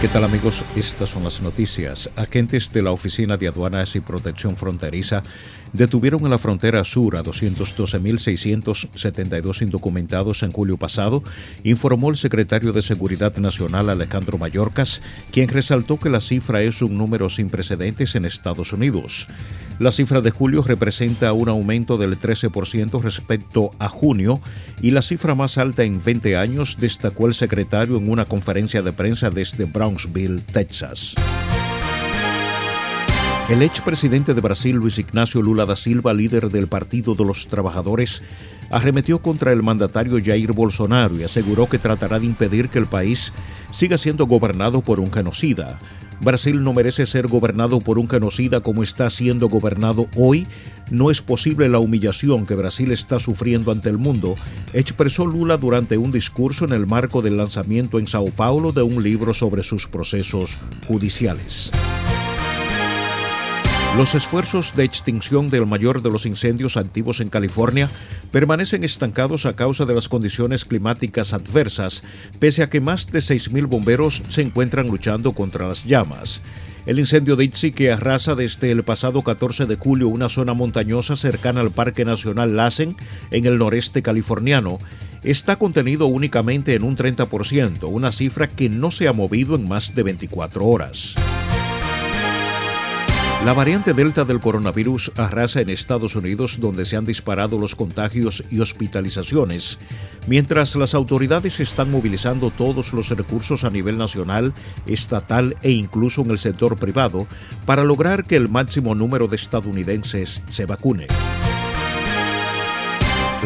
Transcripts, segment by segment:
¿Qué tal amigos? Estas son las noticias. Agentes de la Oficina de Aduanas y Protección Fronteriza detuvieron en la frontera sur a 212.672 indocumentados en julio pasado, informó el secretario de Seguridad Nacional Alejandro Mayorkas, quien resaltó que la cifra es un número sin precedentes en Estados Unidos. La cifra de julio representa un aumento del 13% respecto a junio y la cifra más alta en 20 años, destacó el secretario en una conferencia de prensa desde Brownsville, Texas. El expresidente de Brasil, Luis Ignacio Lula da Silva, líder del Partido de los Trabajadores, arremetió contra el mandatario Jair Bolsonaro y aseguró que tratará de impedir que el país siga siendo gobernado por un genocida. Brasil no merece ser gobernado por un genocida como está siendo gobernado hoy. No es posible la humillación que Brasil está sufriendo ante el mundo, expresó Lula durante un discurso en el marco del lanzamiento en Sao Paulo de un libro sobre sus procesos judiciales. Los esfuerzos de extinción del mayor de los incendios activos en California permanecen estancados a causa de las condiciones climáticas adversas, pese a que más de 6.000 bomberos se encuentran luchando contra las llamas. El incendio de Itzi, que arrasa desde el pasado 14 de julio una zona montañosa cercana al Parque Nacional Lassen, en el noreste californiano, está contenido únicamente en un 30%, una cifra que no se ha movido en más de 24 horas. La variante Delta del coronavirus arrasa en Estados Unidos donde se han disparado los contagios y hospitalizaciones, mientras las autoridades están movilizando todos los recursos a nivel nacional, estatal e incluso en el sector privado para lograr que el máximo número de estadounidenses se vacune.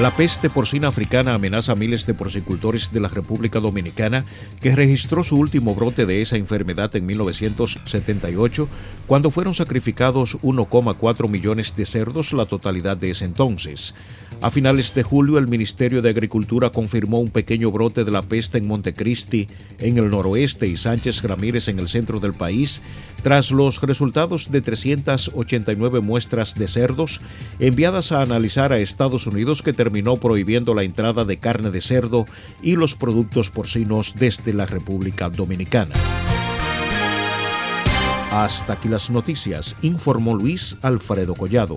La peste porcina africana amenaza a miles de porcicultores de la República Dominicana, que registró su último brote de esa enfermedad en 1978, cuando fueron sacrificados 1,4 millones de cerdos, la totalidad de ese entonces. A finales de julio, el Ministerio de Agricultura confirmó un pequeño brote de la peste en Montecristi, en el noroeste, y Sánchez Ramírez, en el centro del país, tras los resultados de 389 muestras de cerdos enviadas a analizar a Estados Unidos que terminó prohibiendo la entrada de carne de cerdo y los productos porcinos desde la República Dominicana. Hasta aquí las noticias, informó Luis Alfredo Collado.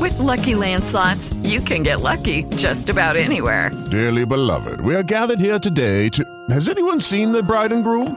With Lucky Land slots, you can get lucky just about anywhere. Dearly beloved, we are gathered here today to. Has anyone seen the bride and groom?